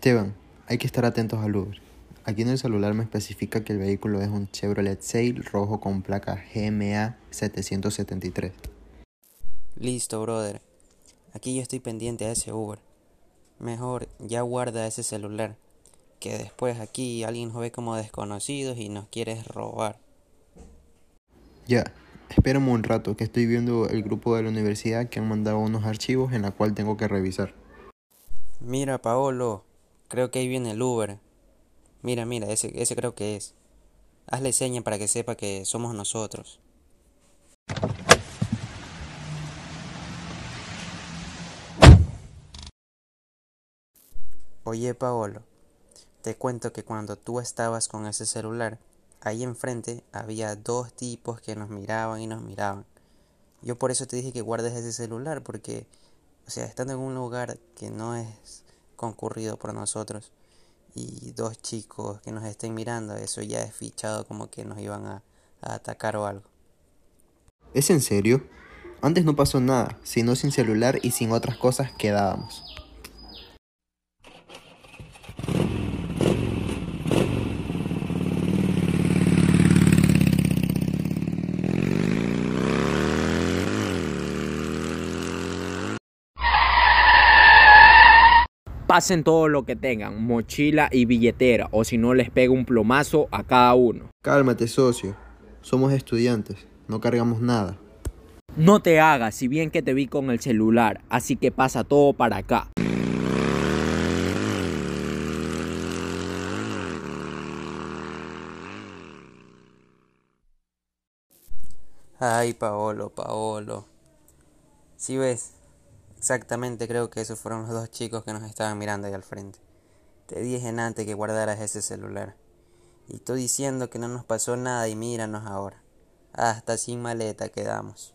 Esteban, hay que estar atentos al Uber. Aquí en el celular me especifica que el vehículo es un Chevrolet Sail rojo con placa GMA 773. Listo, brother. Aquí yo estoy pendiente a ese Uber. Mejor ya guarda ese celular, que después aquí alguien nos ve como desconocidos y nos quiere robar. Ya, espérame un rato que estoy viendo el grupo de la universidad que han mandado unos archivos en la cual tengo que revisar. Mira, Paolo, creo que ahí viene el Uber. Mira, mira, ese, ese creo que es. Hazle seña para que sepa que somos nosotros. Oye, Paolo, te cuento que cuando tú estabas con ese celular, ahí enfrente había dos tipos que nos miraban y nos miraban. Yo por eso te dije que guardes ese celular, porque, o sea, estando en un lugar que no es concurrido por nosotros y dos chicos que nos estén mirando, eso ya es fichado como que nos iban a, atacar o algo. ¿Es en serio? Antes no pasó nada, sino sin celular y sin otras cosas quedábamos. Pasen todo lo que tengan, mochila y billetera, o si no les pega un plomazo a cada uno. Cálmate, socio. Somos estudiantes, no cargamos nada. No te hagas, si bien que te vi con el celular, así que pasa todo para acá. Ay, Paolo, Paolo. Si ves, exactamente creo que esos fueron los dos chicos que nos estaban mirando ahí al frente. Te dije antes que guardaras ese celular. Y estoy diciendo que no nos pasó nada y míranos ahora. Hasta sin maleta quedamos.